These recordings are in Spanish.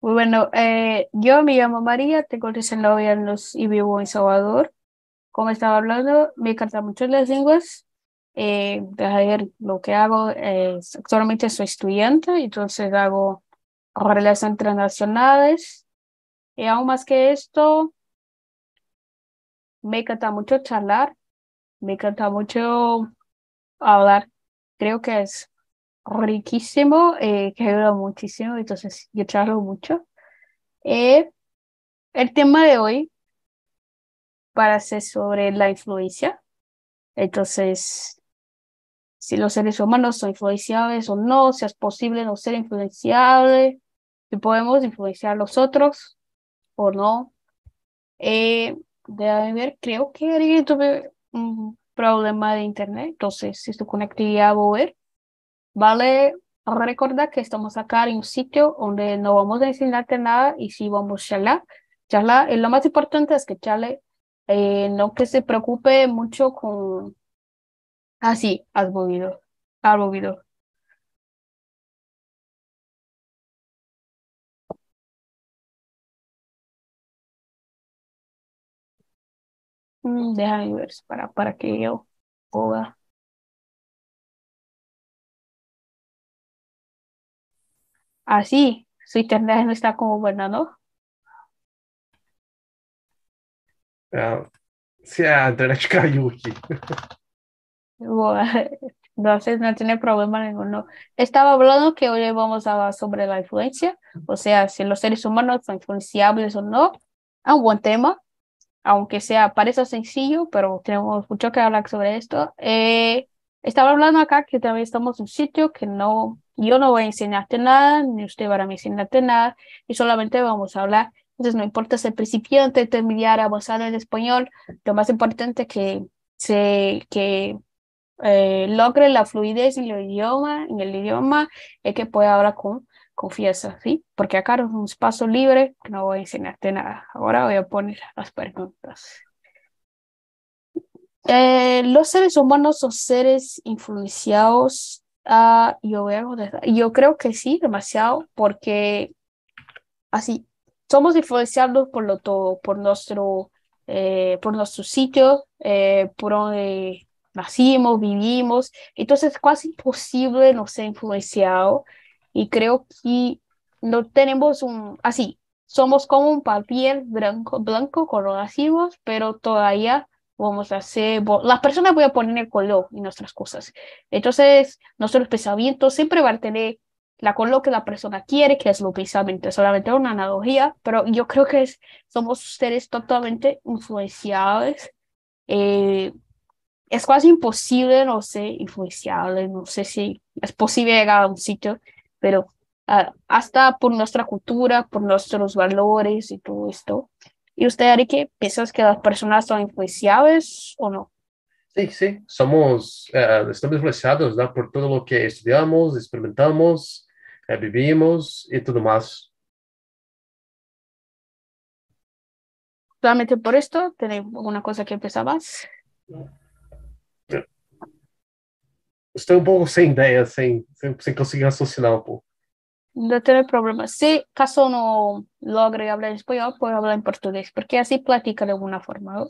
Muy bueno, eh, yo me llamo María, tengo 19 años y vivo en Salvador. Como estaba hablando, me encantan mucho las lenguas. Eh, ver lo que hago. Es, actualmente soy estudiante, entonces hago relaciones internacionales. Y aún más que esto, me encanta mucho charlar, me encanta mucho hablar. Creo que es riquísimo, eh, que ayuda muchísimo, entonces yo charlo mucho. Eh, el tema de hoy para ser sobre la influencia. Entonces, si los seres humanos son influenciables o no, si es posible no ser influenciable, si podemos influenciar a los otros o no. Eh, de ver, creo que alguien tuve un problema de internet, entonces si su conectividad va a ver, vale recordar que estamos acá en un sitio donde no vamos a enseñarte nada y si vamos a charlar. Charlar, lo más importante es que charle, eh, no que se preocupe mucho con, así, ah, has movido, has movido. Mm, déjame ver para, para que yo pueda. Así, su internet no está como buena, ¿no? Ah, sí, a internet cayó aquí. entonces no tiene problema ninguno. Estaba hablando que hoy vamos a hablar sobre la influencia, o sea, si los seres humanos son influenciables o no. Es un buen tema aunque sea, parece sencillo, pero tenemos mucho que hablar sobre esto. Eh, estaba hablando acá que también estamos en un sitio que no, yo no voy a enseñarte nada, ni usted va a enseñarte nada, y solamente vamos a hablar. Entonces, no importa ser principiante, intermediario, avanzado en español, lo más importante es que se, que eh, logre la fluidez en el idioma, en el idioma, es que pueda hablar con confiesa, ¿sí? Porque acá es un espacio libre, no voy a enseñarte nada. Ahora voy a poner las preguntas. Eh, los seres humanos son seres influenciados. Uh, yo, voy yo creo que sí, demasiado, porque así somos influenciados por lo todo, por nuestro, eh, por nuestro sitio, eh, por donde nacimos, vivimos. Entonces es casi imposible no ser influenciado y creo que no tenemos un, así, somos como un papel blanco, blanco cuando nacimos, pero todavía vamos a hacer, las personas voy a poner el color en nuestras cosas. Entonces, nuestros pensamientos siempre van a tener la color que la persona quiere, que es lo pensamiento, solamente una analogía, pero yo creo que es, somos seres totalmente influenciables. Eh, es casi imposible no ser influenciable, no sé si es posible llegar a un sitio pero uh, hasta por nuestra cultura, por nuestros valores y todo esto. ¿Y usted, Arique, piensas que las personas son influenciables o no? Sí, sí, somos, uh, estamos influenciados ¿no? por todo lo que estudiamos, experimentamos, uh, vivimos y todo más. Solamente por esto, ¿tiene alguna cosa que empezar más? Estoy un poco sin idea, sin, sin, sin conseguir raciocinar un poco. No tiene problema. Si caso no logre hablar español, puedo hablar en portugués, porque así platica de alguna forma. ¿no?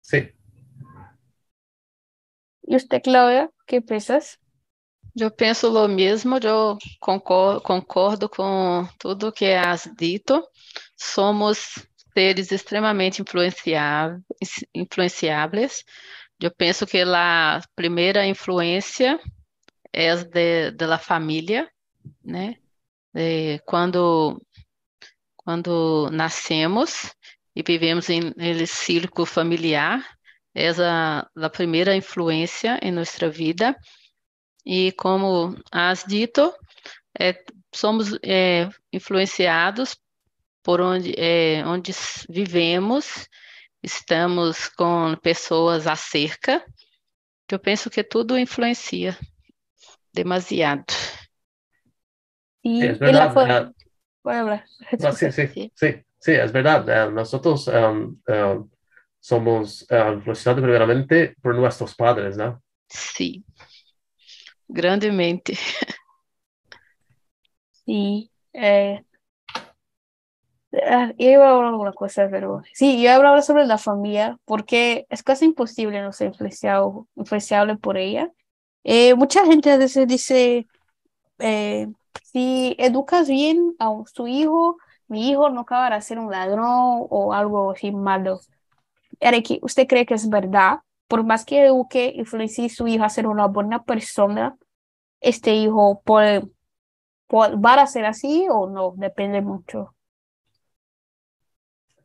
Sí. ¿Y usted, Claudia, qué piensas? Eu penso o mesmo, eu concordo, concordo com tudo que has dito. Somos seres extremamente influenciáveis. Eu penso que a primeira influência é de, de la família, né? De, quando, quando nascemos e vivemos em ele círculo familiar, é a, a primeira influência em nossa vida. E como has dito, é, somos é, influenciados por onde, é, onde vivemos estamos com pessoas acerca, que eu penso que tudo influencia demasiado. Y, es verdad, la bueno, no, sí, sí, sí, sí, sí, es verdad. Uh, nosotros um, uh, somos uh, primeramente por nuestros padres, ¿no? Sí, grandemente. Sí, eh, Ah, yo iba a hablar alguna cosa, pero sí, yo hablaba sobre la familia porque es casi imposible no ser influenciado, influenciable por ella. Eh, mucha gente a veces dice, eh, si educas bien a su hijo, mi hijo no acabará a ser un ladrón o algo así malo. Eric, ¿usted cree que es verdad? Por más que eduque, influencie a su hijo a ser una buena persona, este hijo puede, va a ser así o no, depende mucho.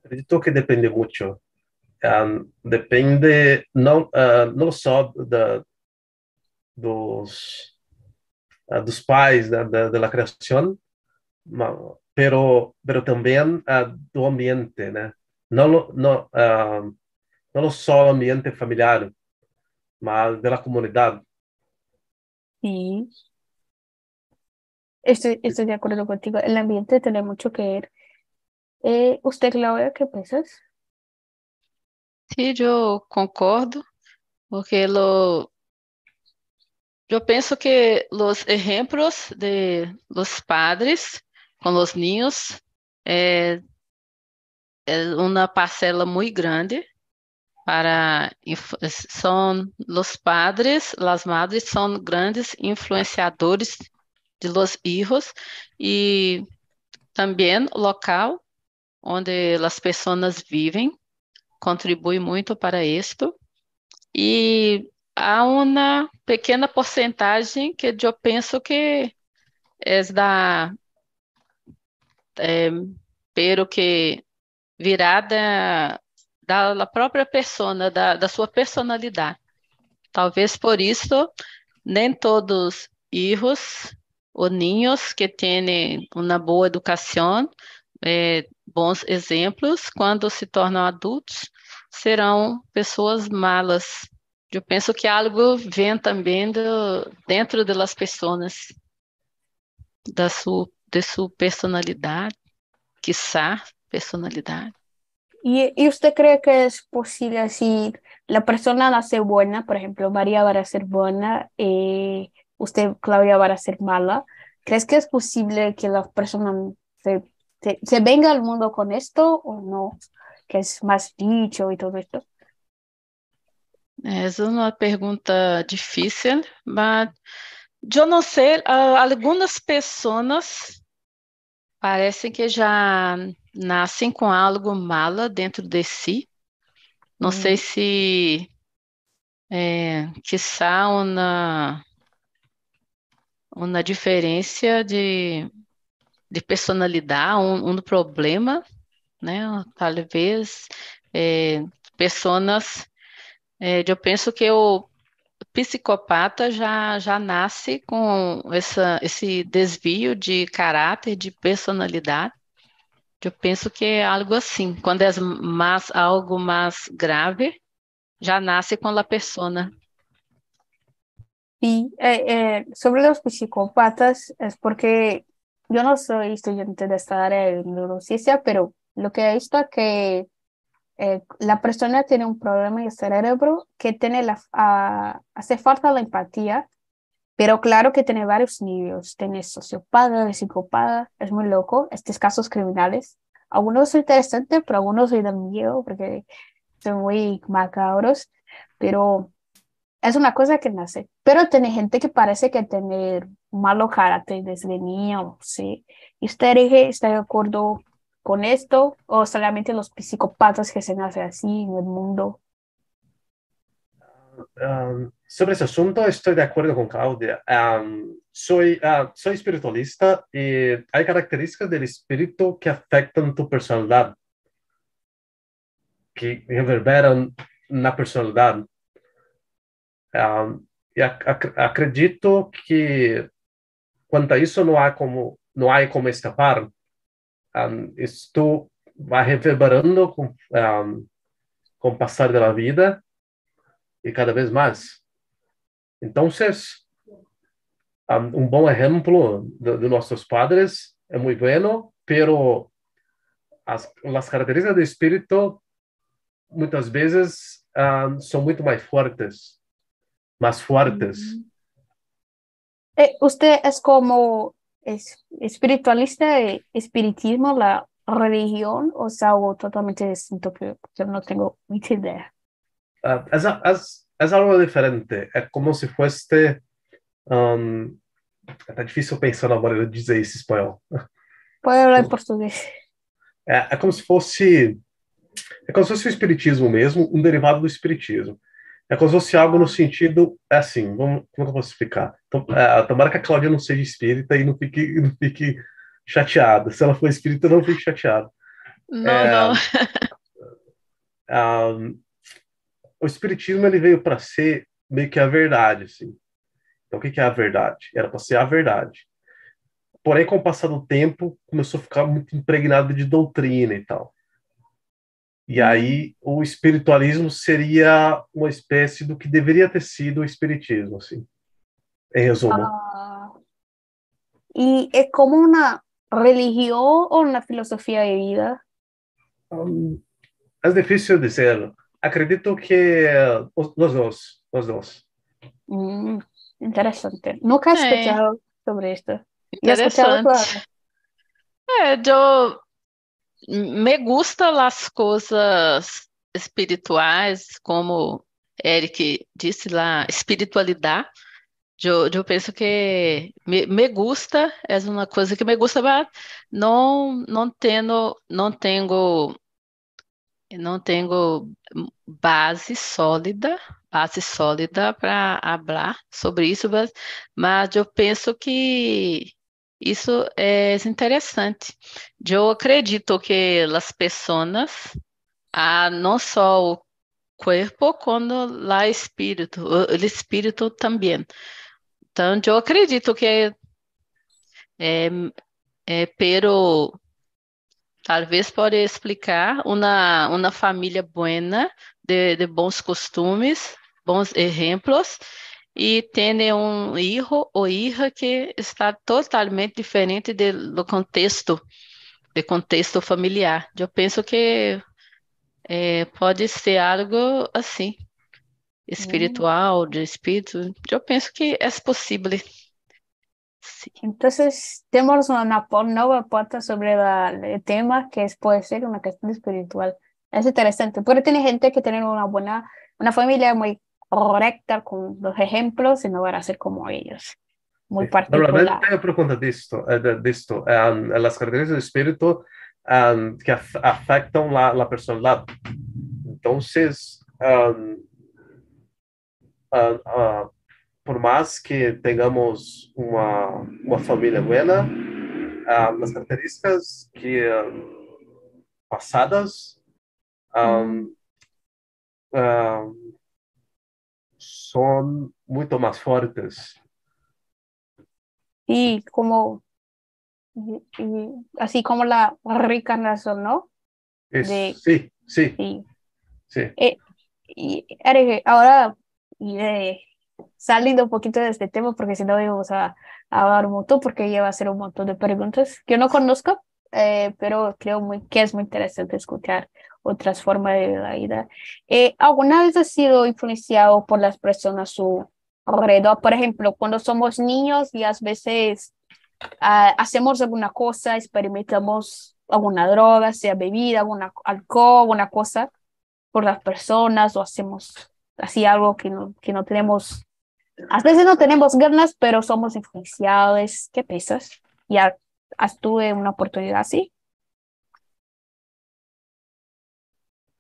Acredito que depende mucho. Um, depende não, uh, não só dos, uh, dos pais, da, da, da criação, pero, pero também uh, do ambiente, né? Não, não, uh, não só o ambiente familiar, mas da comunidade. Sí. Estoy, estoy de acuerdo contigo. El ambiente tiene mucho que ver. Eh, ¿Usted, Claudia, qué piensas? Sí, yo concordo, porque lo, eu penso que os exemplos de los padres com os niños eh, é, uma parcela muito grande para são os padres, as madres são grandes influenciadores de los hijos e também o local onde as pessoas vivem contribui muito para isto e há uma pequena porcentagem que eu penso que é da é, que virada da própria pessoa, da, da sua personalidade. Talvez por isso nem todos filhos ou ninhos que têm uma boa educação é, bons exemplos, quando se tornam adultos, serão pessoas malas. Eu penso que algo vem também do, dentro das pessoas, da sua, de sua personalidade, quizá personalidade. ¿Y, ¿Y usted cree que es posible si la persona nace buena, por ejemplo, María va a ser buena, y usted, Claudia, va a ser mala? ¿Crees que es posible que la persona se se, venga al mundo con esto o no? Que es más dicho y todo esto. Es una pregunta difícil, mas eu não sei, algumas pessoas parecem que já nascem com algo mala dentro de si. Não hum. sei se é, quiçá uma, uma diferença de de personalidade, um, um problema, né? Talvez é, pessoas, é, eu penso que o psicopata já, já nasce com essa, esse desvio de caráter, de personalidade. Eu penso que é algo assim. Quando é mais, algo mais grave, já nasce com a pessoa. Sí, eh, eh, sobre los psicópatas es porque yo no soy estudiante de esta área de neurociencia, pero lo que he visto es que eh, la persona tiene un problema en el cerebro que tiene la, uh, hace falta la empatía, pero claro que tiene varios niveles. Tiene sociópata, psicópata, es muy loco, estos casos criminales. Algunos son interesantes, pero algunos me dan miedo porque son muy macabros, pero es una cosa que nace. Pero tiene gente que parece que tener malo carácter desde niño, ¿sí? ¿Y usted está de acuerdo con esto o solamente los psicópatas que se nacen así en el mundo? Um, sobre ese asunto estoy de acuerdo con Claudia. Um, soy, uh, soy espiritualista y hay características del espíritu que afectan tu personalidad, que reverberan la personalidad. Um, y ac acredito que quanto a isso não há como não há como escapar. Um, isto vai reverberando com, um, com o passar da vida e cada vez mais. Então, um, um bom exemplo de, nossos padres é muito bueno, pero as, as características do espírito muitas vezes um, são muito mais fortes, mais fortes. Uhum. Eh, usted es como es, espiritualista de espiritismo, la religión o es algo totalmente distinto que yo no tengo ni idea? Uh, es, es, es, algo diferente. É como se fosse. Um, tá difícil pensar na hora de dizer isso em espanhol. Pode falar em português. É, é como se fosse. É como se fosse o espiritismo mesmo, um derivado do espiritismo. É como se fosse algo no sentido, é assim, vamos, como é eu posso explicar? Então, é, tomara que a Cláudia não seja espírita e não fique, não fique chateada. Se ela for espírita, não fique chateada. Não, é, não. Um, o espiritismo ele veio para ser meio que a verdade, assim. Então, o que, que é a verdade? Era para ser a verdade. Porém, com o passar do tempo, começou a ficar muito impregnado de doutrina e tal. E aí o espiritualismo seria uma espécie do que deveria ter sido o espiritismo, assim, em resumo. Ah, e é como uma religião ou uma filosofia de vida? Um, é difícil dizer. Acredito que os, os dois, os dois. Hum, interessante. Nunca he escuchado é. sobre isto. Interessante. É, eu me gusta las coisas espirituais, como Eric disse lá, espiritualidade. Eu, eu penso que me, me gusta, é uma coisa que me gusta, mas não, não tenho, não tenho, não tenho base sólida, base sólida para falar sobre isso, mas, mas eu penso que isso é interessante. Eu acredito que as pessoas, ah, não só o corpo, como o espírito, o espírito também. Então, eu acredito que é, é, pero talvez pode explicar uma uma família buena de, de bons costumes, bons exemplos e tem um hijo ou hija que está totalmente diferente do contexto, do contexto familiar. Eu penso que é, pode ser algo assim, espiritual, de espírito. Eu penso que é possível. Sí. Entonces, tenemos una nueva parte sobre el tema que puede ser una cuestión espiritual. Es interesante, porque tiene gente que tiene una buena, una familia muy correcta con los ejemplos y no van a ser como ellos. Muy particular. Normalmente eu pergunto disto, disto um, as características do espírito um, que af afetam a, a personalidade. Então, um, uh, uh, por mais que tenhamos uma, uma família buena, uh, as características que passadas um, son mucho más fuertes. Y como, y, así como la reencarnación, ¿no? Es, de, sí, sí. Sí. sí. Eh, y ahora y de, saliendo un poquito de este tema, porque si no vamos a, a hablar un montón, porque lleva a ser un montón de preguntas que yo no conozco, eh, pero creo muy, que es muy interesante escuchar otras formas de la vida. Eh, ¿Alguna vez has sido influenciado por las personas a su alrededor? Por ejemplo, cuando somos niños y a veces uh, hacemos alguna cosa, experimentamos alguna droga, sea bebida, alguna alcohol, alguna cosa por las personas o hacemos así algo que no, que no tenemos, a veces no tenemos ganas, pero somos influenciados. ¿Qué piensas? ¿Ya has tuve una oportunidad así?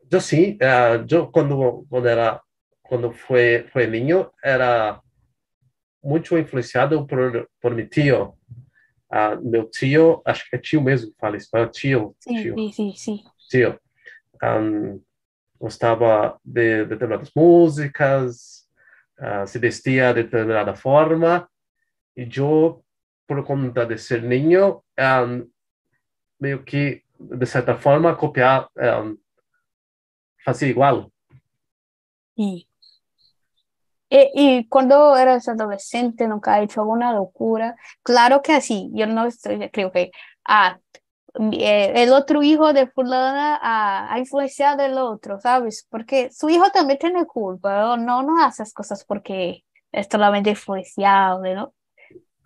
Yo sí, uh, yo cuando, cuando, era, cuando fue, fue niño era muito influenciado por, por meu tio. Uh, meu tio, acho que é tio mesmo que fala espanhol, tio. Sim, tio. sim, sim, sim. Tio. Um, gostava de determinadas músicas, uh, se vestia de determinada forma, e eu, por conta de ser niño, um, meio que, de certa forma, copiar um, Así igual. Y, y, y, cuando eras adolescente, nunca has hecho alguna locura. Claro que así, yo no estoy, creo que ah, eh, el otro hijo de fulana ha, ha influenciado el otro, ¿sabes? Porque su hijo también tiene culpa, ¿no? No, no haces cosas porque es solamente influenciado, ¿no?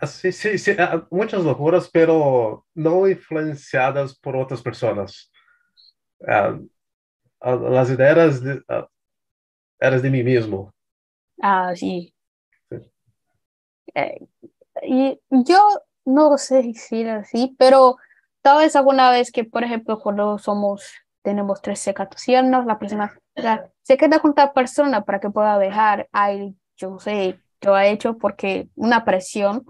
Sí, sí, sí, ah, muchas locuras, pero no influenciadas por otras personas. Uh, las ideas de, eras de mí mismo. Ah, sí. sí. Eh, y yo no sé si es así, pero tal vez alguna vez que, por ejemplo, cuando somos, tenemos 13, 14 años, la persona se queda con otra persona para que pueda dejar, ay, yo sé, yo he hecho porque una presión,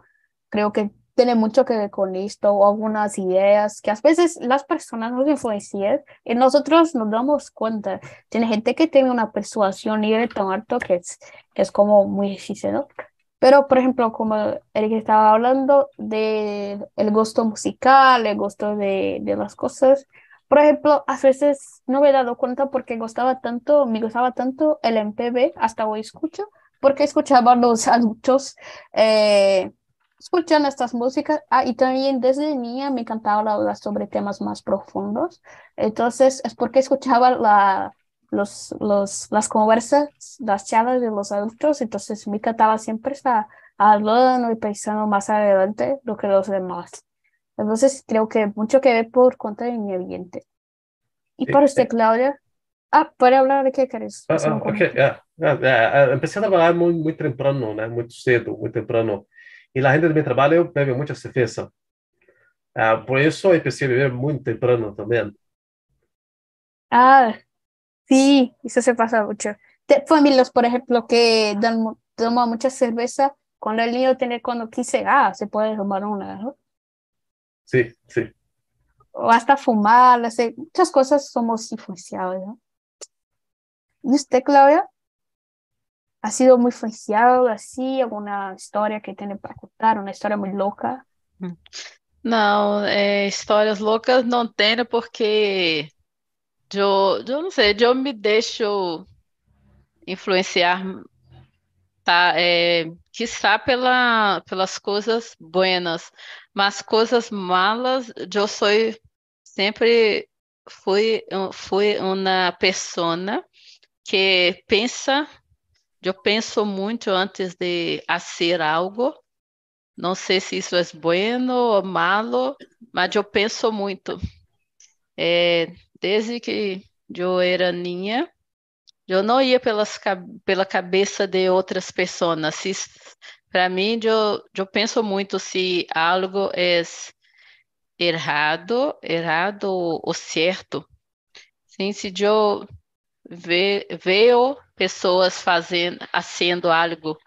creo que tiene mucho que ver con esto, o algunas ideas que a veces las personas nos influencian y nosotros nos damos cuenta. Tiene gente que tiene una persuasión y tan alto que es, que es como muy difícil, ¿no? Pero, por ejemplo, como Eric estaba hablando de el gusto musical, el gusto de, de las cosas, por ejemplo, a veces no me he dado cuenta porque gustaba tanto, me gustaba tanto el MPB, hasta hoy escucho, porque escuchaba los adultos eh, escuchan estas músicas ah, y también desde niña me encantaba hablar sobre temas más profundos. Entonces es porque escuchaba la, los, los, las conversas, las charlas de los adultos, entonces me encantaba siempre estar hablando y pensando más adelante lo que los demás. Entonces creo que mucho que ver por cuenta de mi ambiente. Y para usted, Claudia, ah, ¿puede hablar de qué querés? Ah, ah, okay. Yeah, empecé a trabalhar muito, muito temprano, né? Muito cedo, muito temprano. E na renda do meu trabalho bebe muita cerveja. Uh, por eu empecé a beber muito temprano também. Ah, Sí, eso se pasa mucho. Te, familias, por ejemplo, que dan, toman mucha cerveza, cuando el niño tiene cuando 15, ah, se puede tomar una, ¿no? Sí, sí. O hasta fumar, hacer muchas cosas somos influenciados, ¿no? ¿Y usted, Claudia? ¿Ha sido muy influenciado así? ¿Alguna historia que tiene para contar? ¿Una historia muy loca? Não, é, histórias loucas não tenho porque Eu, não sei, eu me deixo influenciar, tá? É, quiçá pela, pelas coisas buenas, mas coisas malas, eu sou sempre fui, fui uma pessoa que pensa, eu penso muito antes de fazer algo. Não sei se isso é bueno ou malo, mas eu penso muito. É, desde que eu era ninha, eu não ia pelas, pela cabeça de outras pessoas. Para mim, eu, eu penso muito se algo é errado, errado ou certo. Sim, se eu ve, vejo pessoas fazendo, fazendo algo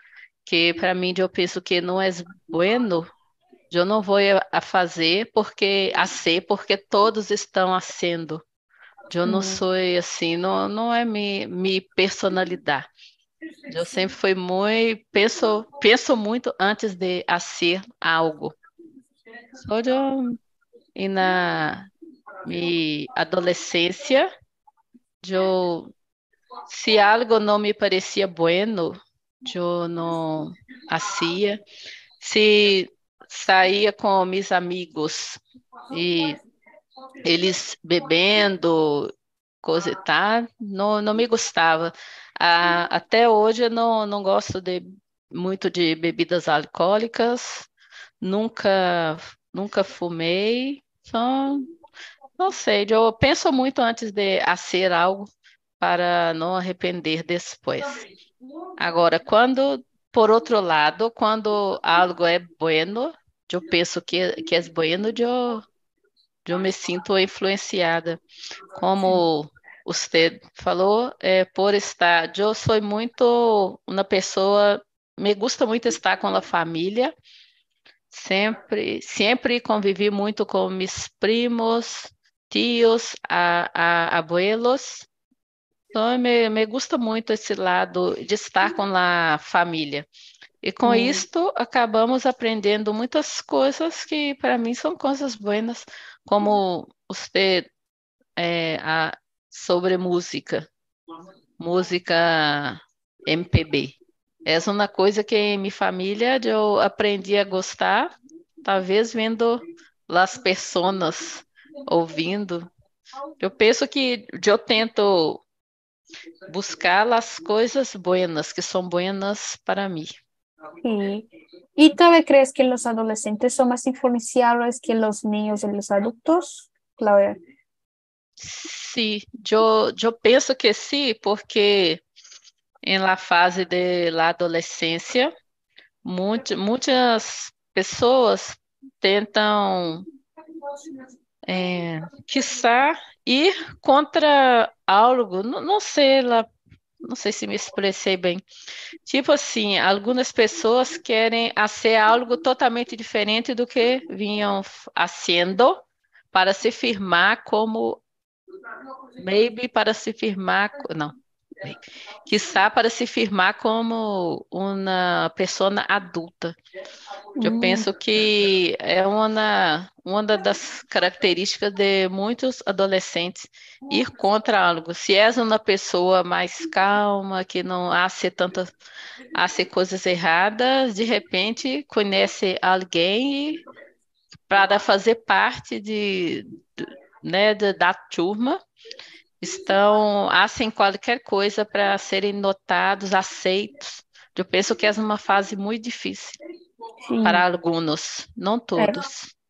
que para mim eu penso que não é bueno, eu não vou a fazer porque a ser porque todos estão fazendo. Eu não sou assim, não, não é minha, minha personalidade. Eu sempre fui muito, penso, penso muito antes de ser algo. Só eu, e na minha adolescência, eu, se algo não me parecia bueno, eu não fazia. Se saía com meus amigos e eles bebendo, coisa tal, não, não me gostava. Ah, até hoje eu não, não gosto de, muito de bebidas alcoólicas, nunca, nunca fumei, só, não sei, eu penso muito antes de fazer algo para não arrepender depois. Agora, quando, por outro lado, quando algo é bueno, eu penso que, que é bueno, eu eu me sinto influenciada. Como você falou, é, por estar, eu sou muito uma pessoa, me gusta muito estar com a família, sempre, sempre convivi muito com meus primos, tios, a, a, abuelos, então me, me gusta muito esse lado de estar com a família. E com hum. isto acabamos aprendendo muitas coisas que para mim são coisas boas, como você é, a, sobre música, música MPB. Essa é uma coisa que em minha família eu aprendi a gostar, talvez vendo as pessoas ouvindo. Eu penso que eu tento buscar as coisas buenas que são buenas para mim. Y, ¿Y vez crees que los adolescentes son más influenciables que los niños y los adultos, Claudia? Sí, yo, yo penso que sí, porque em la fase de la adolescência, muitas pessoas tentam, é, quiçá, ir contra algo, não, não sei lá, não sei se me expressei bem. Tipo assim, algumas pessoas querem ser algo totalmente diferente do que vinham sendo para se firmar como maybe para se firmar, não, quizá para se firmar como uma pessoa adulta. Eu hum. penso que é uma, uma das características de muitos adolescentes ir contra algo. Se és uma pessoa mais calma, que não há ser tantas ser coisas erradas, de repente conhece alguém para fazer parte de, né, da turma estão assim qualquer coisa para serem notados, aceitos. Eu penso que é uma fase muito difícil Sim. para alguns, não todos. É.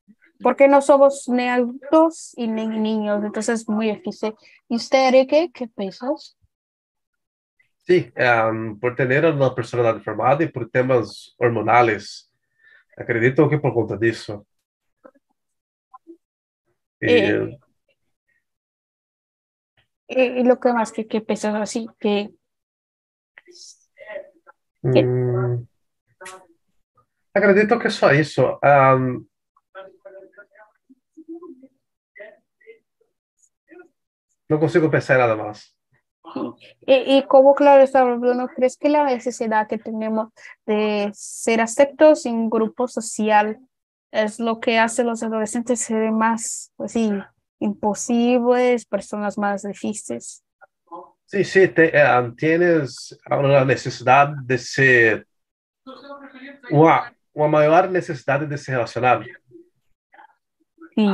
Porque não somos nem adultos e nem niños, então é muito difícil. E você, Enrique, que pensas? Sí, um, por ter uma personalidade formada e por temas hormonais, acredito que por conta disso. E, eh, eh, lo que más que, que pesas así, que... que... Mm, acredito que só isso. Um, não consigo pensar em nada mais. Y, y, como claro está hablando, ¿crees que la necesidad que tenemos de ser aceptos en un grupo social es lo que hace a los adolescentes ser más así imposibles, personas más difíciles. Sí, sí, te, uh, tienes una necesidad de ser, una, una mayor necesidad de se relacionar. Sí,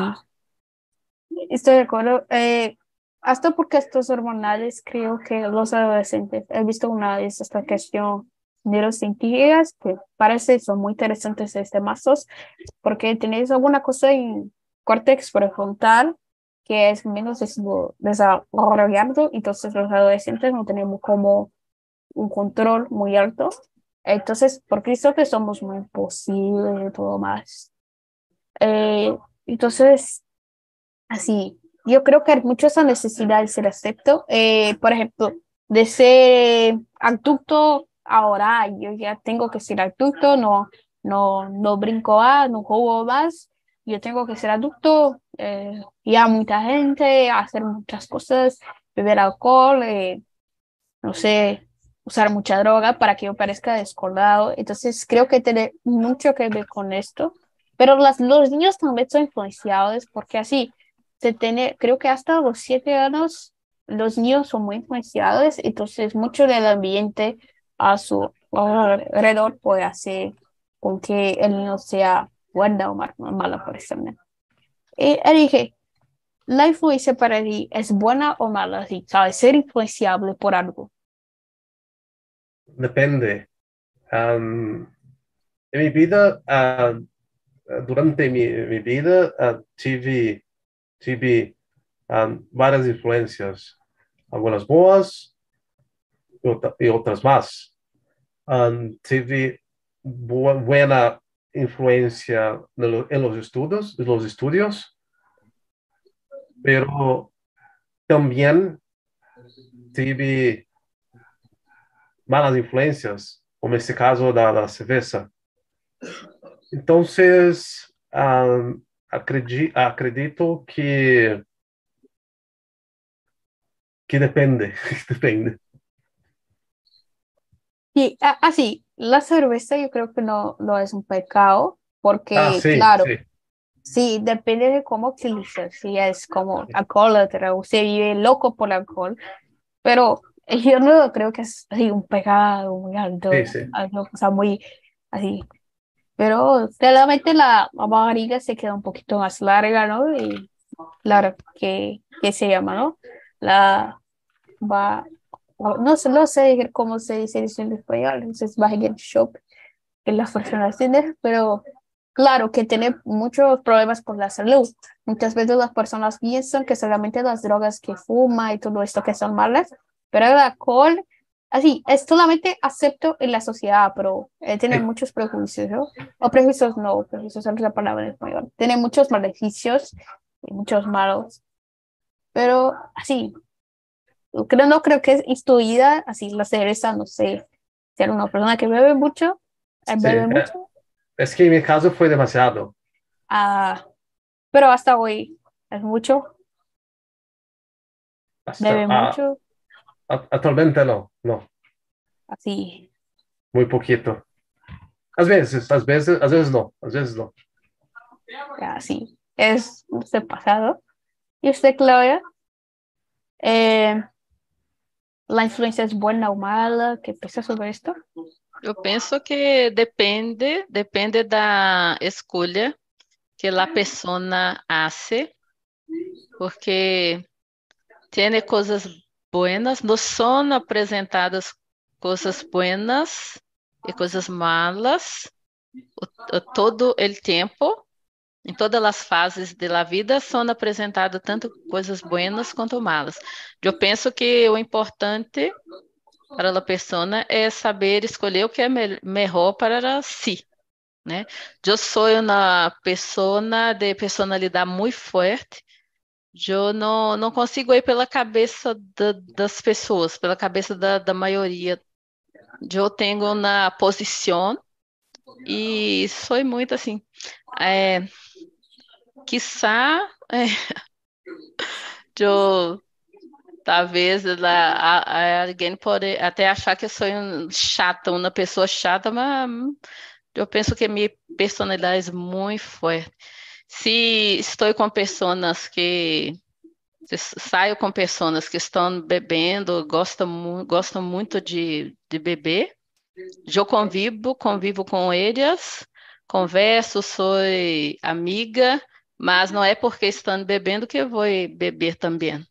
estoy de acuerdo. Eh, hasta porque estos hormonales, creo que los adolescentes, he visto una vez esta cuestión neurocientíficas que parece son muy interesantes este mazos porque tenéis alguna cosa en córtex prefrontal que es menos desarrollado, entonces los adolescentes no tenemos como un control muy alto. Entonces, porque eso que somos muy imposibles y todo más. Eh, entonces, así, yo creo que hay mucha esa necesidad de ser acepto. Eh, por ejemplo, de ser adulto, ahora yo ya tengo que ser adulto, no, no, no brinco más, no juego más yo tengo que ser adulto, eh, ya mucha gente, hacer muchas cosas, beber alcohol, eh, no sé, usar mucha droga para que yo parezca descolgado. Entonces creo que tiene mucho que ver con esto. Pero las, los niños también son influenciados porque así, se tiene, creo que hasta los siete años los niños son muy influenciados, entonces mucho del ambiente a su alrededor puede hacer con que el niño sea buena o mala persona. Y dije, la influencia para ti es buena o mala, si sabes, ser influenciable por algo. Depende. en mi vida, durante mi, mi vida, uh, tive, tive várias influências, algumas boas e outras más. Um, tive boa, buena influencia en los estudios, los estudios, pero también tuve malas influencias, como este caso da, da cerveza. Entonces, um, acredito, acredito que que depende, depende. Sí, así, la cerveza yo creo que no, no es un pecado, porque ah, sí, claro, sí. sí. depende de cómo utilizas, si es como alcohólatra o se vive loco por alcohol, pero yo no creo que es así un pecado muy alto, sí, algo, o sea, muy así. Pero claramente la, la barriga se queda un poquito más larga, ¿no? Y claro, que, que se llama, ¿no? La va, no no sé cómo se dice en español, entonces va a shop. que las personas tienen, pero claro que tiene muchos problemas con la salud. Muchas veces las personas piensan que solamente las drogas que fuma y todo esto que son malas, pero el alcohol, así, es solamente acepto en la sociedad, pero eh, tiene muchos prejuicios, ¿no? O prejuicios no, prejuicios es la palabra en español. Tiene muchos maleficios y muchos malos. Pero así, creo, no creo que es instruida, así la cereza, no sé, ser una persona que bebe mucho, eh, bebe Sí, mucho, Es que en mi caso fue demasiado. ah, pero hasta hoy es mucho, Hasta- bebe ah, mucho, actualmente no, no, así. muy poquito. Às vezes, às vezes, às vezes no, às vezes no. así es usted pasado. ¿Y usted, Claudia? Eh, ¿la influencia es buena o mala? ¿Qué piensa sobre esto? Eu penso que depende, depende da escolha que a pessoa hace, porque tem coisas buenas, nos são apresentadas coisas buenas e coisas malas o- todo o tempo, em todas as fases da vida são apresentadas tanto coisas buenas quanto malas. Eu penso que o importante para a pessoa é saber escolher o que é me- melhor para si, né? Eu sou uma pessoa de personalidade muito forte. Eu não, não consigo ir pela cabeça da- das pessoas, pela cabeça da, da maioria. Eu tenho na posição e sou muito assim. É, quiçá, é, eu Talvez a- a- alguém pode até achar que eu sou um chata, uma pessoa chata, mas hum, eu penso que minha personalidade é muito forte. Se estou com pessoas que saio com pessoas que estão bebendo, gostam, gostam muito de, de beber, eu convivo, convivo com eles, converso, sou amiga, mas não é porque estão bebendo que eu vou beber também.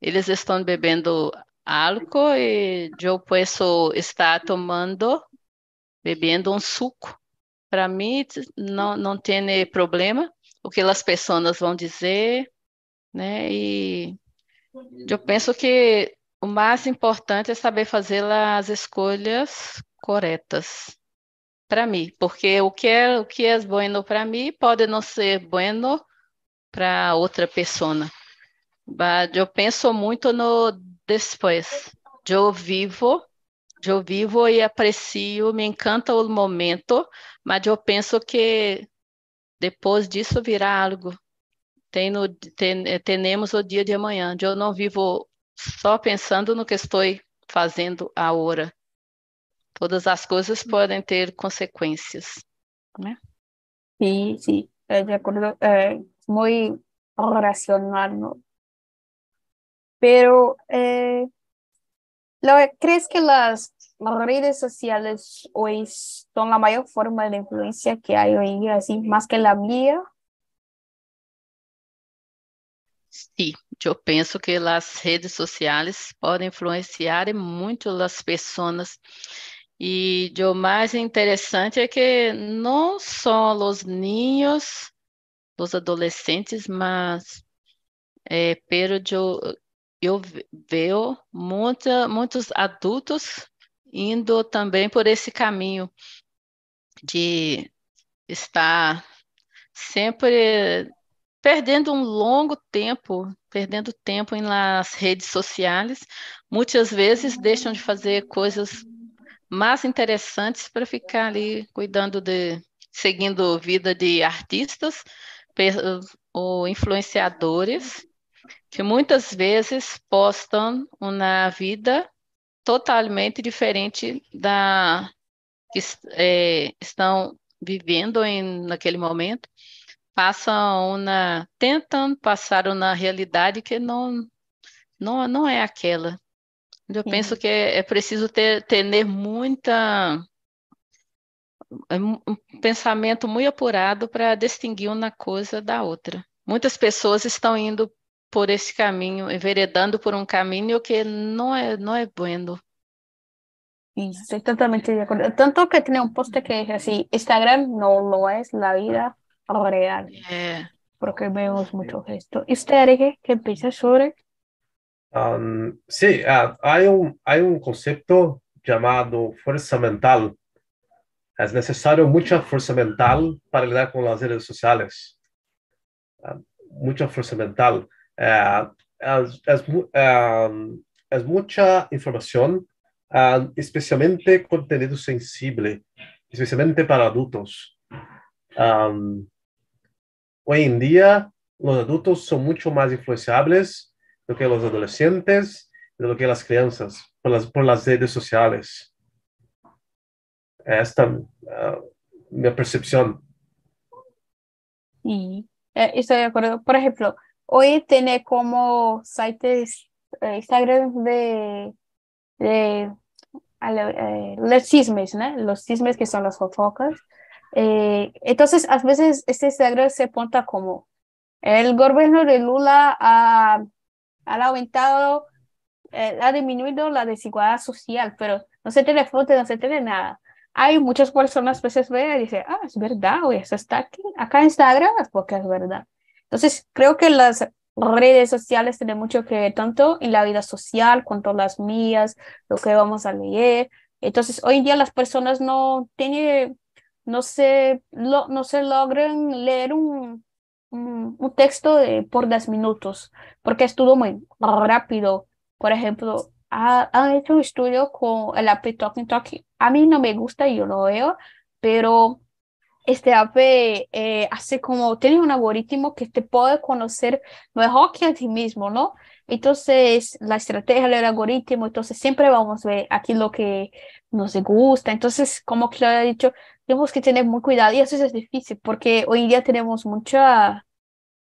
Eles estão bebendo álcool e eu posso estar tomando, bebendo um suco. Para mim, não, não tem problema o que as pessoas vão dizer, né? E eu penso que o mais importante é saber fazer as escolhas corretas para mim, porque o que é o que é bueno para mim pode não ser bueno para outra pessoa. Eu penso muito no depois. Eu vivo, eu vivo e aprecio, me encanta o momento, mas eu penso que depois disso virá algo. Tem no, tem, temos o dia de amanhã. Eu não vivo só pensando no que estou fazendo agora. Todas as coisas podem ter consequências. Né? Sí, sí, eh, de acuerdo, eh, muy racional. Pero, eh, ¿lo- ¿crees que las redes sociales hoy son la mayor forma de influencia que hay hoy en así, más que la mía? Sim, eu penso que as redes sociais podem influenciar muito as pessoas. E o mais interessante é que não só os ninhos, os adolescentes, mas é, pero eu, eu vejo muita, muitos adultos indo também por esse caminho de estar sempre perdendo um longo tempo, perdendo tempo nas redes sociais, muitas vezes deixam de fazer coisas mais interessantes para ficar ali cuidando de, seguindo vida de artistas ou influenciadores que muitas vezes postam uma vida totalmente diferente da que é, estão vivendo em naquele momento. Passam uma tentam passar uma realidade que não não não é aquela. Eu Sim. penso que é, é preciso ter ter muita um pensamento muito apurado para distinguir uma coisa da outra. Muitas pessoas estão indo por esse caminho enveredando por um caminho que não é não é bueno estoy totalmente de acuerdo. Tanto que tiene un post que dice así, Instagram no lo es la vida real, É, porque vemos mucho esto. ¿Y usted, Eric, qué piensa sobre? Um, sí, ah, hay un, hay un concepto llamado fuerza mental. Es necesario mucha fuerza mental para lidar con las redes sociales. Ah, mucha fuerza mental. Ah, es, es um, es mucha información, ah, especialmente contenido sensible, especialmente para adultos. Um, hoy en día, los adultos son mucho más influenciables do que los adolescentes y do que las crianças por las, por las redes sociales. Esta é mi percepción. Y eh, estoy de acuerdo. Por ejemplo, hoy tiene como sites eh, Instagram de, de eh, los chismes, ¿no? Los chismes que son las fofocas. Eh, entonces, a veces este Instagram se ponta como el gobierno de Lula ha, ha aumentado, eh, ha disminuido la desigualdad social, pero no se tiene fuente, no se tiene nada. Hay muchas personas a veces ven y dicen, ah, es verdad, oye, eso está aquí, acá en Instagram porque es verdad. Entonces, creo que las redes sociales tienen mucho que ver tanto en la vida social cuanto las mías, lo que vamos a leer. Entonces, hoy en día las personas no tienen, no se, lo, no se logran leer un, un, texto por 10 minutos, porque es todo muy rápido. Por ejemplo, ha- han hecho un estudio con el app Talking Talking. A mí no me gusta, yo lo veo, pero este app eh, hace como, tiene un algoritmo que te puede conocer mejor que a ti mismo, ¿no? Entonces, la estrategia del algoritmo, entonces siempre vamos a ver aquí lo que nos gusta. Entonces, como Claudia ha dicho, tenemos que tener muy cuidado y eso es difícil porque hoy día tenemos mucha,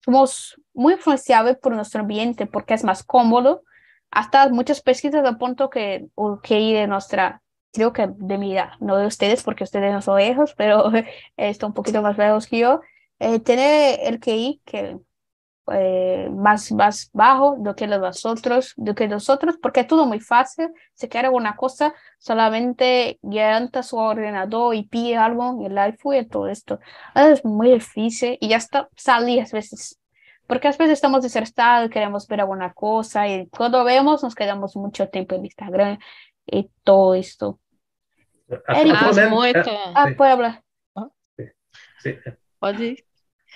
somos muy influenciables por nuestro ambiente porque es más cómodo. Hasta muchas pesquisas apuntan que, que de nuestra, creo que de mi edad, no de ustedes porque ustedes no son viejos, pero están un poquito más viejos que yo, eh, tiene el QI que eh, más, más bajo do que los nosotros, do que nosotros, porque es todo muy fácil. Si quiere una cosa, solamente levanta su ordenador y pide algo en el iPhone y todo esto. Es muy difícil y ya está, salí a veces. Porque a veces estamos desesperados, queremos ver alguna cosa y cuando vemos nos quedamos mucho tiempo en Instagram y todo esto. Ah, Sí. puede hablar. sí,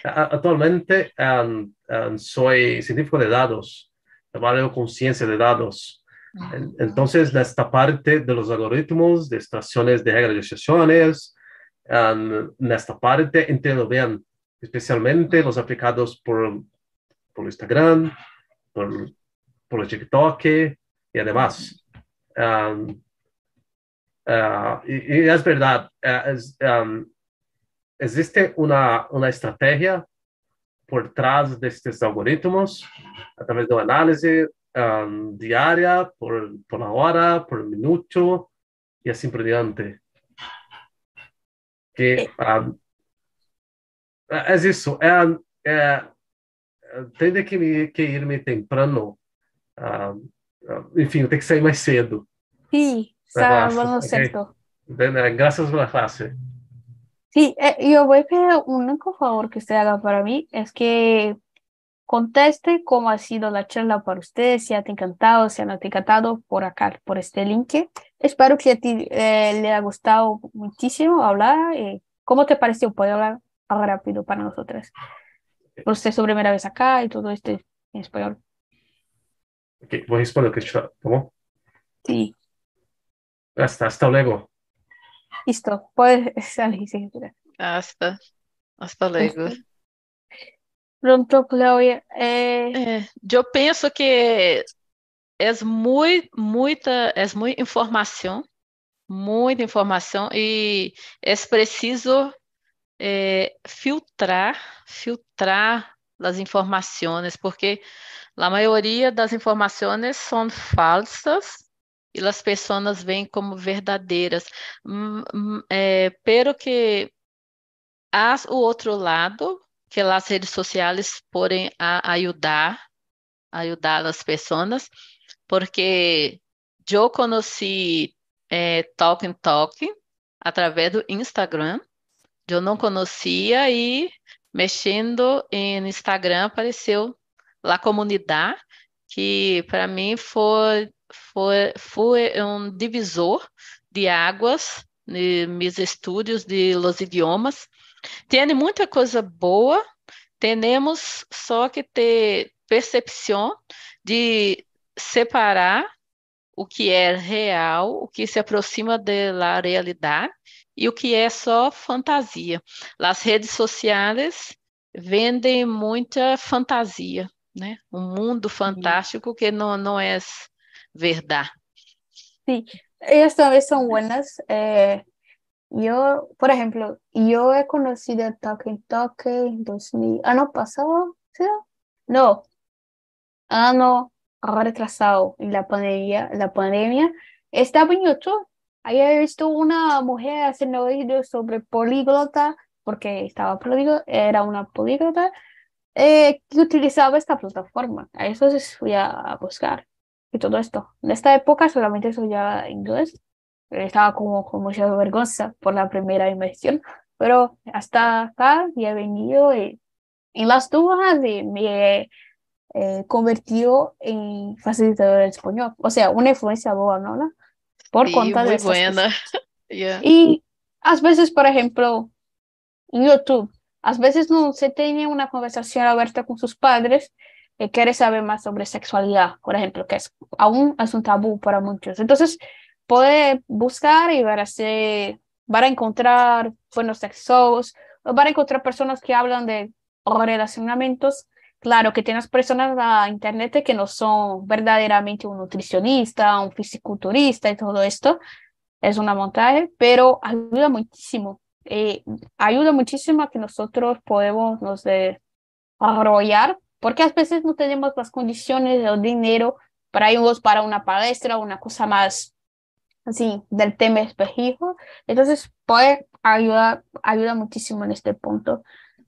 actualmente um, um, soy científico de dados, trabajo con ciencia de dados. En- Entonces, esta parte de los algoritmos, de extracciones de reglas de asociaciones, um, en esta parte entiendo bien, especialmente los aplicados por, por Instagram, por, por TikTok y además. Um, ah, y, y es verdad, ah, es, um, existe una, una estrategia por trás destes algoritmos, através de uma análise um, diária, por, por hora, por minuto, e assim por diante. Que um, é isso, é, é, tem que, me, que ir-me temprano, um, enfim, tem que sair mais cedo. Sí, hablando ok. cierto. Graças pela classe. Sí, eh, yo voy a pedir un único favor que usted haga para mí, es que conteste cómo ha sido la charla para usted, si te ha encantado, si no te ha encantado por acá, por este link. Espero que a ti eh, le ha gustado muchísimo hablar. eh, ¿cómo te pareció? Puede hablar rápido para nosotras. Por es su primera vez acá y todo esto en español. Ok, vou responder o questionário, tá bom? Sí, Hasta, hasta luego. listo. Puedes salir. sí, sí. Hasta, hasta luego. Pronto, Claudia. Eh, É, eu penso que é muito, muita, é muita informação, muita informação e é preciso é, filtrar, filtrar as informações, porque a maioria das informações são falsas e as pessoas veem como verdadeiras. Hum, hum, é, pero que há o outro lado, que as redes sociais podem ajudar, ajudar as pessoas, porque eu conheci é, Talk and Talk através do Instagram. Eu não conhecia e mexendo em Instagram apareceu lá comunidade que para mim foi foi foi um divisor de águas nos estudos de los idiomas. Tem muita coisa boa, temos só que ter percepção de separar o que é real, o que se aproxima da realidade e o que é só fantasia. As redes sociais vendem muita fantasia, né? Um mundo fantástico que não, não é verdade. Sí, ellas también son buenas. Eh, yo, por ejemplo, yo he conocido Talking Talk en 2000, ano pasado, ¿sí? No, ano retrasado en la pandemia, la pandemia. Estaba en YouTube, he visto una mujer haciendo vídeos sobre políglota, porque estaba políglota, era una políglota, eh, que utilizaba esta plataforma. A eso fui a buscar y todo esto. En esta época solamente estudiaba inglés, estaba como con mucha vergüenza por la primera inversión, pero hasta acá ya he venido en las dudas y me eh, convertido en facilitador de español, o sea, una influencia buena, ¿no? Por Sí, cuenta de muy buena. Yeah. Y a veces, por ejemplo, en YouTube, a veces no se tiene una conversación abierta con sus padres y quiere saber más sobre sexualidad, por ejemplo, que es aún es un tabú para muchos. Entonces, puede buscar y ver si van a encontrar buenos sexos, o van a encontrar personas que hablan de relacionamientos. Claro que tienes personas en la internet que no son verdaderamente un nutricionista, un fisiculturista y todo esto, es una montaje, pero ayuda muchísimo. eh, ayuda muchísimo a que nosotros podemos nos desarrollar, porque a veces no tenemos las condiciones o dinero para irnos para una palestra, una cosa más así del tema específico. Entonces puede ayudar, ayuda muchísimo en este punto.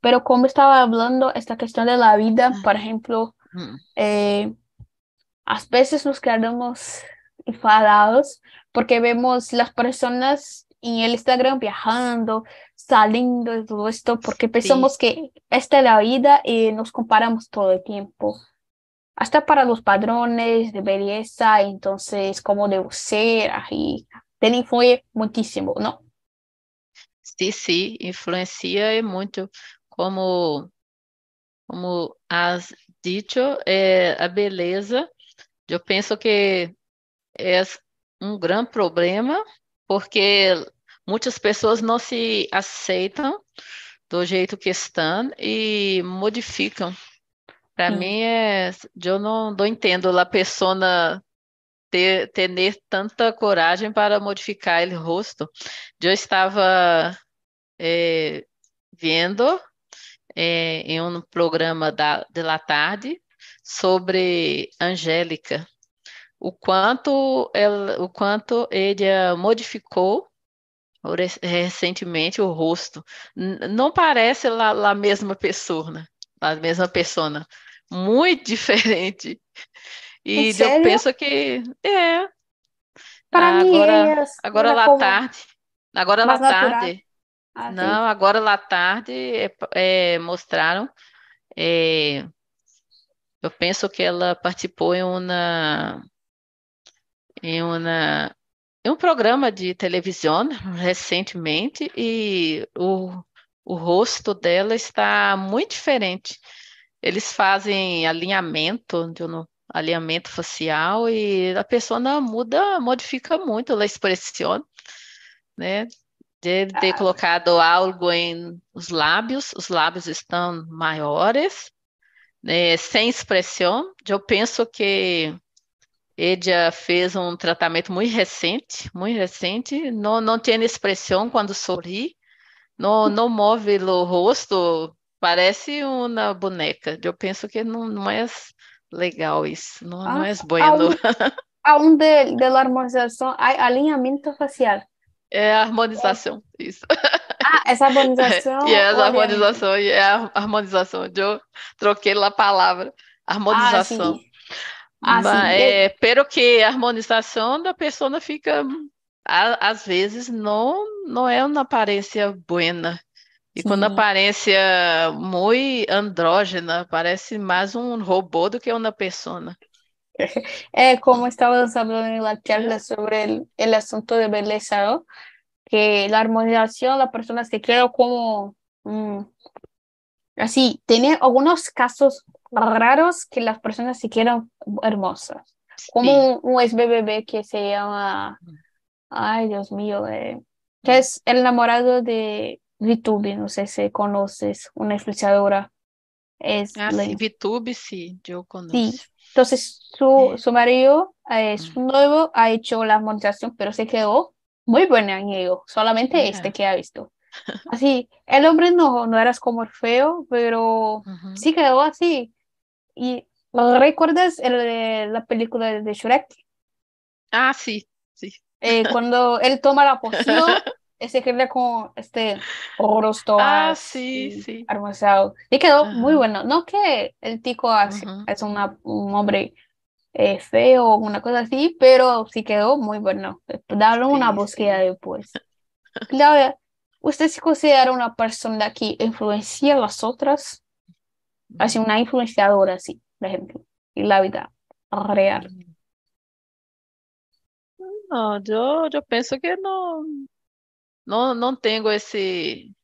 Pero como estaba hablando, esta cuestión de la vida, por ejemplo, Hum. eh, a veces nos quedamos enfadados porque vemos las personas en el Instagram viajando, saliendo y todo esto, porque pensamos que esta es la vida y nos comparamos todo el tiempo. Hasta para los padrones de belleza, entonces, cómo debo ser, ahí, te influye muchísimo, ¿no? Sim, sim, influencia muito. Como, como has dito, é, a beleza, eu penso que é um grande problema, porque muitas pessoas não se aceitam do jeito que estão e modificam. Para Hum. mim, é, eu não, não entendo a pessoa ter, ter tanta coragem para modificar o rosto. Eu estava eh, vendo eh, em um programa da, de la tarde sobre Angélica, o quanto ela, o quanto ele modificou recentemente o rosto. Não parece a mesma pessoa, né? A mesma pessoa, muito diferente. E eu sério? penso que é. Para agora, ellas agora era lá como tarde, agora lá natural. tarde. Así. Não, agora lá tarde é, é, mostraram. é, eu penso que ela participou em uma, em uma, em um programa de televisão recentemente e o, o rosto dela está muito diferente. Eles fazem alinhamento, alinhamento facial e a pessoa não muda, modifica muito a expressão, né? De ter Ah. colocado algo em os lábios, os lábios estão maiores, né? Sem expressão. Eu penso que ele fez um tratamento muito recente, muito recente. Não, não tem expressão quando sorri, não, não move o rosto, parece uma boneca. Eu penso que não, não é legal isso, não, não Ah, é bueno. Aún, aún de, de la armonización hay alineamiento facial. É a harmonização, isso. Ah, esa harmonización. E é o a alineamiento. harmonização, e é a harmonização. Eu troquei a palavra, Ah, harmonização. Ah, sí. Mas, Eh, é, pero que a harmonização da pessoa fica a- às vezes não, não é uma aparência buena. E quando a aparência muito andrógena, parece mais um robô do que uma pessoa. Eh, como estábamos hablando en la charla sobre el, el asunto de belleza, ¿no? Que la armonización, la persona se queda como mm, así, tiene algunos casos raros que las personas se quedan hermosas. Como un, un ex BBB que se llama, ay Dios mío, eh, que es el enamorado de VTube, no sé si conoces, una influenciadora. Es Ah, la- sim, VTube, sim, eu Sí, conheço. Entonces su, Sí. su marido, eh, su nuevo, ha hecho la armonización, pero se quedó muy buena en ello, solamente Mira. este que ha visto. Así, el hombre no, no era como feo, pero Uhum. sí quedó así. ¿Y recuerdas el la película de Shrek? Ah, sim, sim. Eh, cuando él toma la poción, eh, se queda con este rostro Ah, así, sí, sí. Y quedó muy bueno. No que el tico hace- es una, un hombre eh, feo o una cosa así, pero sí quedó muy bueno. Dale una Sí, búsqueda sí. después. Claudia, ¿usted se considera una persona que influencia a las otras? Así, una influenciadora, así, por ejemplo, en la vida real. Não, eu, eu penso que não, não, não tenho esse,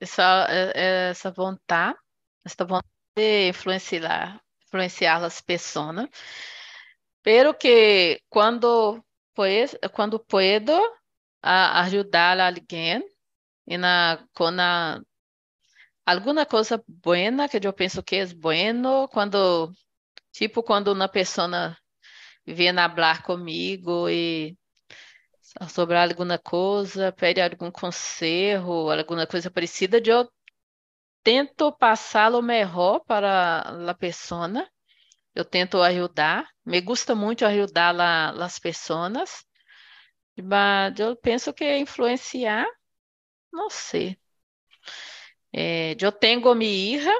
essa, eh, essa vontade, essa vontade de influenciar, influenciar as pessoas, pero que quando pues, quando puedo ajudar alguém e na com a, alguma coisa buena que eu penso que é bueno, quando tipo quando uma pessoa vem falar comigo e sobre alguma coisa, pede algum conselho, alguma coisa parecida, eu tento passar o melhor para a pessoa. Eu tento ajudar. Me gusta muito ajudar la, as pessoas. Mas eu penso que influenciar, não sei. É, eu tenho minha hija.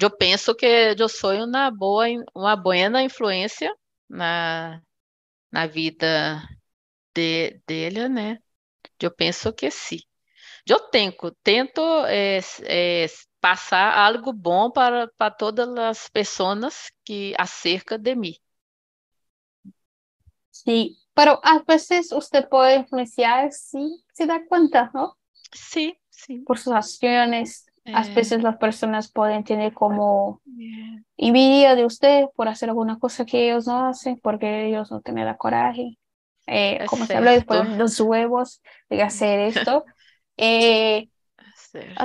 Eu penso que eu sou uma boa, uma boa influência na, na vida de, dele, né? Eu penso que sim. Eu tento, tento é, é, passar algo bom para, para todas as pessoas que acerca de mim. Sí, pero a veces usted puede influenciar si se da cuenta, ¿no? Sim, sim. Por sus acciones. A É, veces las personas pueden tener como é. envidia de usted por hacer alguna cosa que ellos no hacen, porque ellos no tienen la coraje. Eh, como se habla de cierto. poner los huevos de hacer esto. Eh,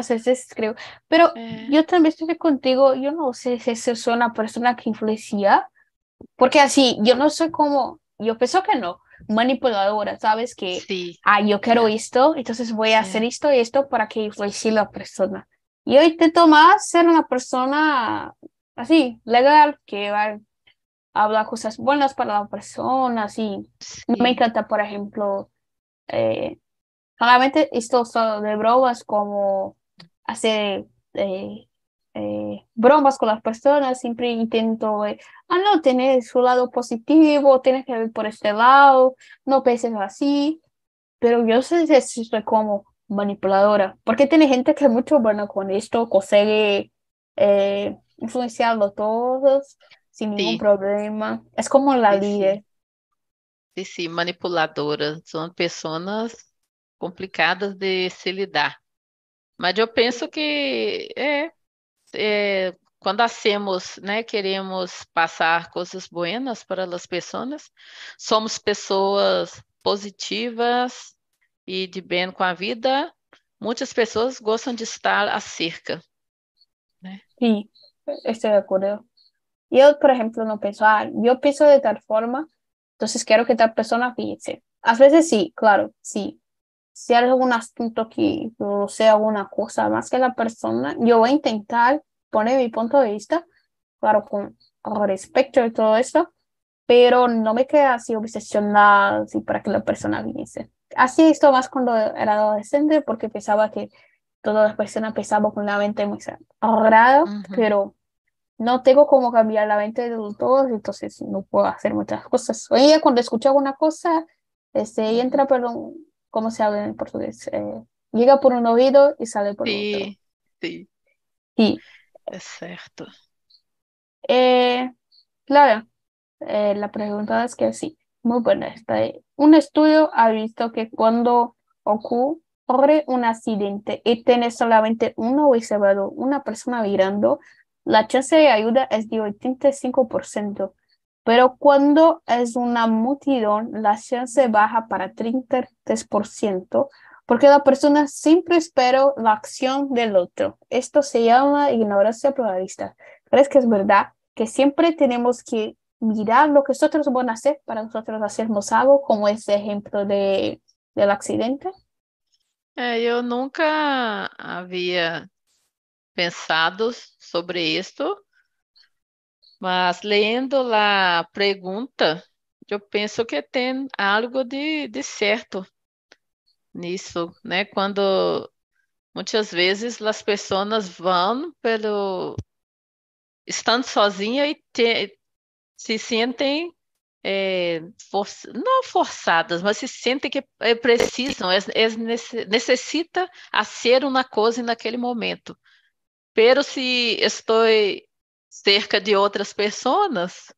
veces creo. Pero É. yo también estoy contigo, yo no sé si es una persona que influencia, porque así, yo no soy como, yo pienso que no, manipuladora, ¿sabes? Que, Sim, ah, yo quiero esto, entonces voy a hacer Sí. esto y esto para que influencie la persona. Yo intento más ser una persona así, legal, que va a hablar cosas buenas para la persona, así. No me encanta, por ejemplo, eh, solamente esto solo de bromas, como hacer eh, eh, bromas con las personas, siempre intento, eh, ah, no, tener su lado positivo, tienes que ver por este lado, no pienses así, pero yo sé si soy como manipuladora, porque tiene gente que es mucho buena con esto, consigue influenciarlo todos sin ningún Sí. problema, es como la Sí, sí. líder. Sim, sim, manipuladoras. São pessoas complicadas de se lidar. Mas eu penso que é, é, quando hacemos, né, queremos passar coisas buenas para as pessoas, somos pessoas positivas e de bem com a vida, muitas pessoas gostam de estar acerca. Sí, estoy de acuerdo. Yo, por ejemplo, no pienso, ah, yo pienso de tal forma, entonces quiero que tal persona piense. A veces sí, claro, sí. Si hay algún asunto que yo sé alguna cosa más que la persona, yo voy a intentar poner mi punto de vista, claro, con respeto y todo eso, pero no me queda así obsesionada así para que la persona piense. Así esto más cuando era adolescente, porque pensaba que todas las personas pensaban con la mente muy cerrada, Ujú. pero no tengo cómo cambiar la mente de todos, entonces no puedo hacer muchas cosas. Día cuando escucho alguna cosa, Este, entra por un, ¿cómo se habla en portugués? Eh, llega por un oído y sale por Sí, otro. sí, Sí, é certo. eh, claro, eh, la pregunta es que sí, muy buena. Está ahí. Un estudio ha visto que cuando ocurre un accidente y tiene solamente uno observador, una persona mirando, la chance de ayuda es de 85%. Pero cuando es una multitud, la chance baja para 33%, porque la persona siempre espera la acción del otro. Esto se llama ignorancia pluralista. ¿Crees que es verdad que siempre tenemos que mirar lo que nosotros van a hacer para nosotros hacernos algo, como ese ejemplo de, del accidente? É, eu nunca havia pensado sobre isso, mas lendo a pergunta, eu penso que tem algo de, de certo nisso, né? Quando muitas vezes as pessoas vão pelo estando sozinhas e te- se sentem é, for- não forçadas, mas se sentem que é, precisam, é, é nece- necessita fazer uma coisa naquele momento. Pero se estou cerca de outras pessoas,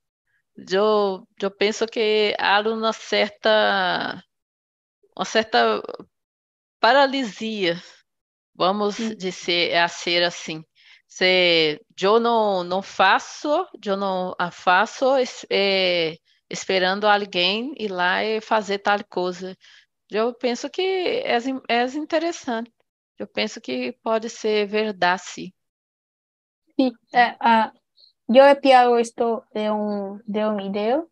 eu, eu penso que há uma certa uma certa paralisia, vamos Sim. dizer a ser assim. Se eu não não faço, eu não a faço é, esperando alguém ir lá e fazer tal coisa. Eu penso que é, é interessante. Eu penso que pode ser verdade, sim. Sí, eh, ah, yo he pillado esto de un, de un video,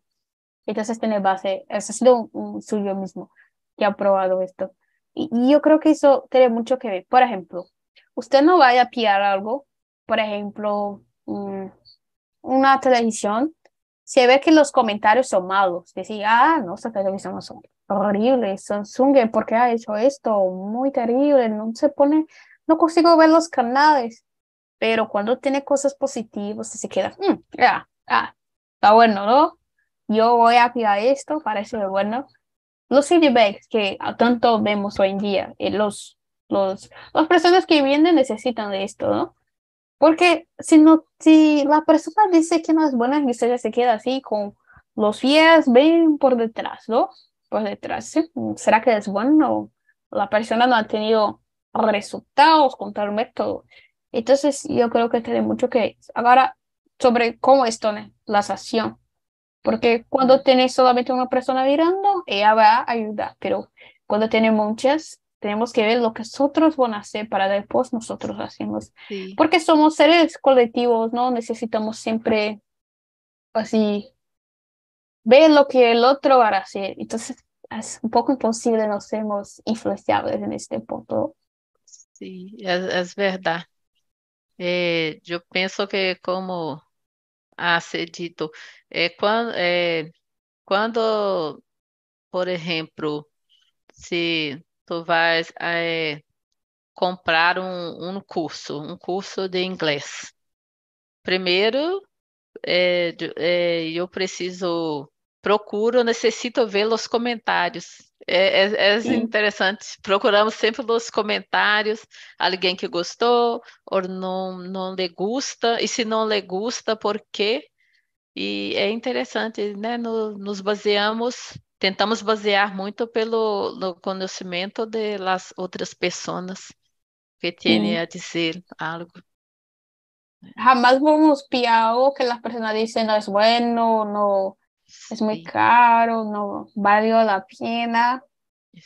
entonces tiene base, es ha sido un, un suyo mismo que ha probado esto. Y, y yo creo que eso tiene mucho que ver. Por ejemplo, usted no vaya a pillar algo, por ejemplo, mm, una televisión, se ve que los comentarios son malos, decir, ah, no, esta televisión son horribles, Samsung, ¿por qué ha hecho esto? Muy terrible, no se pone, no consigo ver los canales. Pero cuando tiene cosas positivas, se queda, "Mm, ya, ah, está bueno, ¿no? Yo voy a pillar esto, parece bueno. Los feedbacks que tanto vemos hoy en día, eh, los, los, las personas que vienen necesitan de esto, ¿no? Porque si no, si la persona dice que no es buena, y usted se queda así con los pies ven por detrás, ¿no? Por detrás. ¿Será que es bueno? La persona no ha tenido resultados con tal método. Entonces, yo creo que tiene mucho que ahora sobre cómo esto, la acción. Porque cuando tienes solamente una persona mirando, ella va a ayudar, pero cuando tiene muchas, tenemos que ver lo que nosotros van a hacer para después nosotros hacemos. Porque somos seres colectivos, ¿no? Necesitamos siempre así ver lo que el otro va a hacer. Entonces, es un poco imposible no sermos influenciables en este punto. Sim, é, é verdade. Eu penso que, como ser dito, é quando, quando, por exemplo, se tu vais é, comprar um, um curso, um curso de inglês, primeiro é, de- é, eu preciso, procuro, necessito ver os comentários. É, é, é Sim. interessante. Procuramos sempre nos comentários alguém que gostou ou não, não lhe gusta, e se não lhe gusta, por quê? E é interessante, né? No- nos baseamos, tentamos basear muito pelo no conhecimento de las outras pessoas que têm a dizer algo. Jamás vamos pillar algo que las personas dicen no es bueno, no es muy caro, no valió la pena.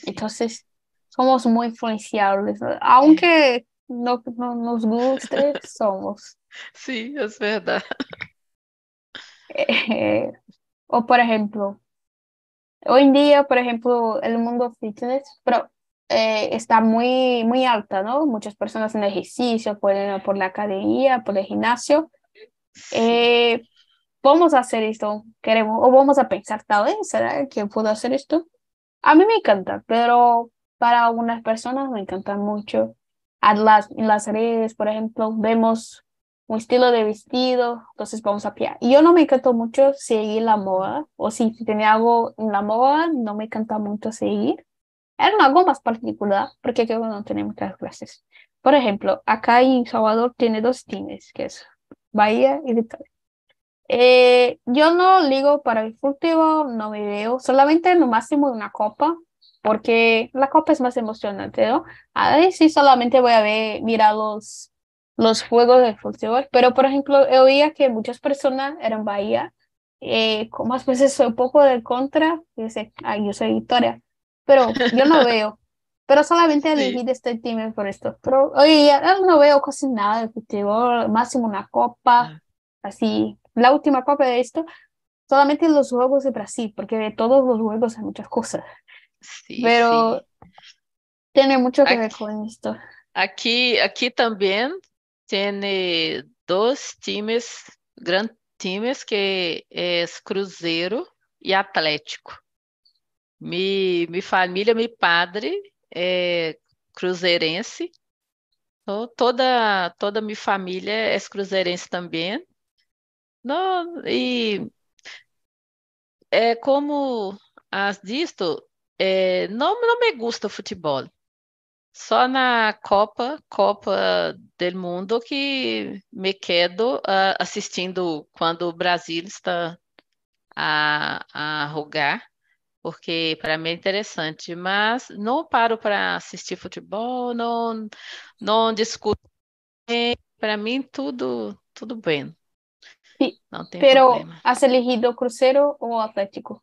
Entonces, somos muy influenciables. Aunque no, no nos guste, somos. Sim, é verdade. Eh, o por ejemplo, hoy en día, por ejemplo, el mundo fitness pero, eh, está muy, muy alta, ¿no? Muchas personas en ejercicio, pueden ir por la academia, por el gimnasio. Eh, vamos a hacer esto, queremos, o vamos a pensar, tal vez, ¿será que puedo hacer esto? A mí me encanta, pero para algunas personas me encanta mucho. En las redes, por ejemplo, vemos un estilo de vestido, entonces vamos a pie. Y yo no me encantó mucho seguir la moda, o si tenía algo en la moda, no me encanta mucho seguir. Era algo más particular, porque que no tenemos muchas clases. Por ejemplo, acá en Salvador tiene dos teams, que es Bahía y Victoria. Eh, yo no ligo para el fútbol, no me veo, solamente lo máximo una copa, porque la copa es más emocionante, ¿no? Ahí sí solamente voy a ver, mirar los, los juegos de fútbol, pero por ejemplo, oía que muchas personas eran Bahía, eh, más veces soy un poco de contra, dice, ay, yo soy Victoria, pero yo no veo, pero solamente elegí de este team por esto, pero hoy no veo casi nada de fútbol, máximo una copa, así, la última copa de esto, solamente los juegos de Brasil, porque de todos los juegos hay muchas cosas. Sí, Pero sí. tiene mucho que Aquí- ver con esto. Aqui, aqui também tem dois times, grandes times, que é Cruzeiro e Atlético. Mi, mi família, mi padre é cruzeirense. Toda, toda minha família é cruzeirense também. Não, e é como has visto, é, não, não me gusta futebol. Só na Copa, Copa do Mundo que me quedo ah, assistindo quando o Brasil está a, a jogar, porque para mim é interessante, mas não paro para assistir futebol, não, não discuto. Para mim tudo, tudo bem. Não tem Pero, problema. ¿has elegido Crucero o Atlético?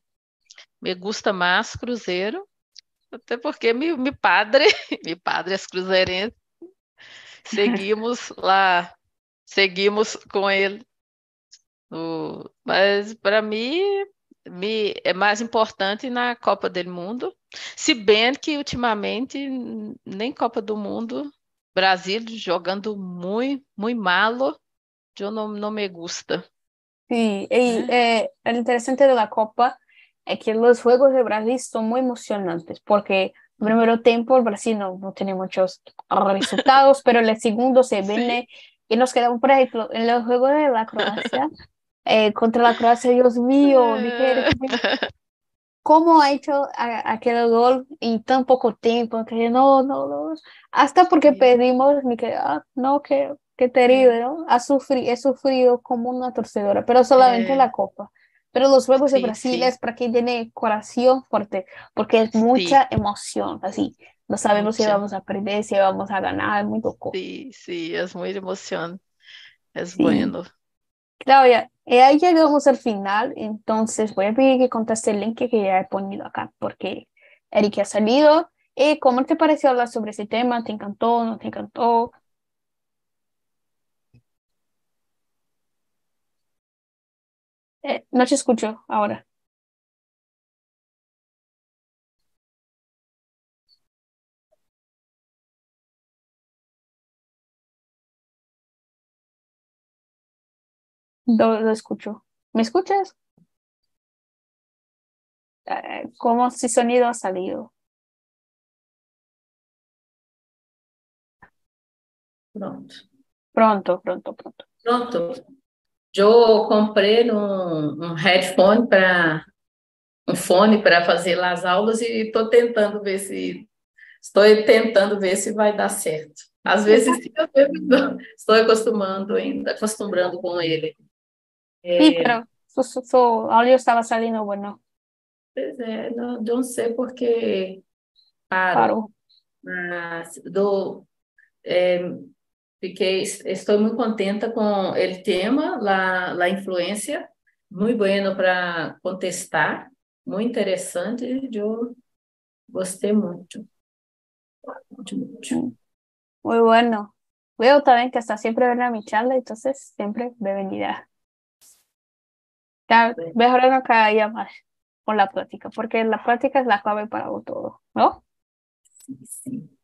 Me gusta mais Cruzeiro, até porque meu padre, meu padre é cruzeirense, seguimos lá, seguimos com ele. O- mas para mim me, é mais importante na Copa do Mundo, se bem que ultimamente nem Copa do Mundo, Brasil jogando muito, muito malo, eu não, não me gusta. Sí, y eh, lo interesante de la Copa es que los Juegos de Brasil son muy emocionantes, porque el primer tiempo el Brasil no, no tiene muchos resultados, pero el segundo se viene y nos quedamos, por ejemplo, en los Juegos de la Croacia, eh, contra la Croacia, Dios mío, ¿cómo ha hecho a- aquel gol en tan poco tiempo? Que no, no, no, hasta porque Sí. perdimos, me quedé, ah, no, qué, qué terrible, ¿no? Ha sufrido, he sufrido como una torcedora, pero solamente Eh, la Copa. Pero los Juegos de sí, Brasil sí. es para quien tiene corazón fuerte, porque es Sí. mucha emoción, así. No sabemos si Mucha. vamos a perder, si vamos a ganar, es muy loco. Sí, sí, es muy emoción. Es Sí. bueno. Claudia, eh, ahí llegamos al final, entonces voy a pedir que conteste el link que ya he ponido acá, porque Eric ha salido. Eh, ¿cómo te pareció hablar sobre ese tema? ¿Te encantó? ¿No te encantó? Eh, no te escucho ahora. No lo escucho. ¿Me escuchas? Eh, como si sonido ha salido. Pronto. Pronto, pronto, pronto. Pronto. Eu comprei um, um headphone para um fone para fazer as aulas e estou tentando ver se estou tentando ver se vai dar certo. Às vezes sim, às vezes não. Estou acostumando ainda, acostumando com ele. Sí, É, pero su, su, su audio estaba saliendo bueno. pois é, não, não sei porque paro. Claro. Mas do, é, fiquei, estou muito contenta com o tema, la, la influência, muito bueno para contestar, muito interessante, eu gostei muito. Muito, muito. Muy bueno. Veo también que hasta siempre ven a mi charla, entonces siempre bienvenida. Ya mejorando cada día más con la práctica, porque la práctica es la clave para todo, ¿no? Sim, sim.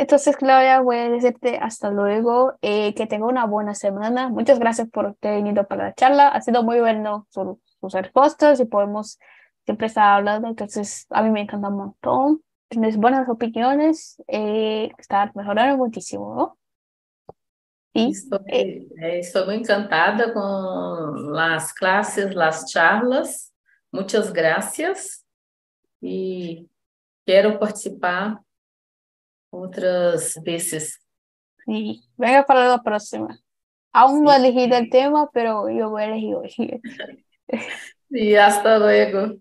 Entonces, Claudia, voy a decirte hasta luego, eh, que tenga una buena semana. Muchas gracias por ter venido para la charla. Ha sido muy bueno su- sus respuestas y podemos siempre estar hablando. Entonces, a mí me encanta un montón. Tienes buenas opiniones, eh, estás mejorando muchísimo, ¿no? Sí. Estou, eh, estou muito encantada com as classes, as charlas. Muitas graças. E quero participar outras vezes. Sí. Venga para la próxima. Aún no he elegido el tema, pero yo voy a elegir hoy. E hasta luego.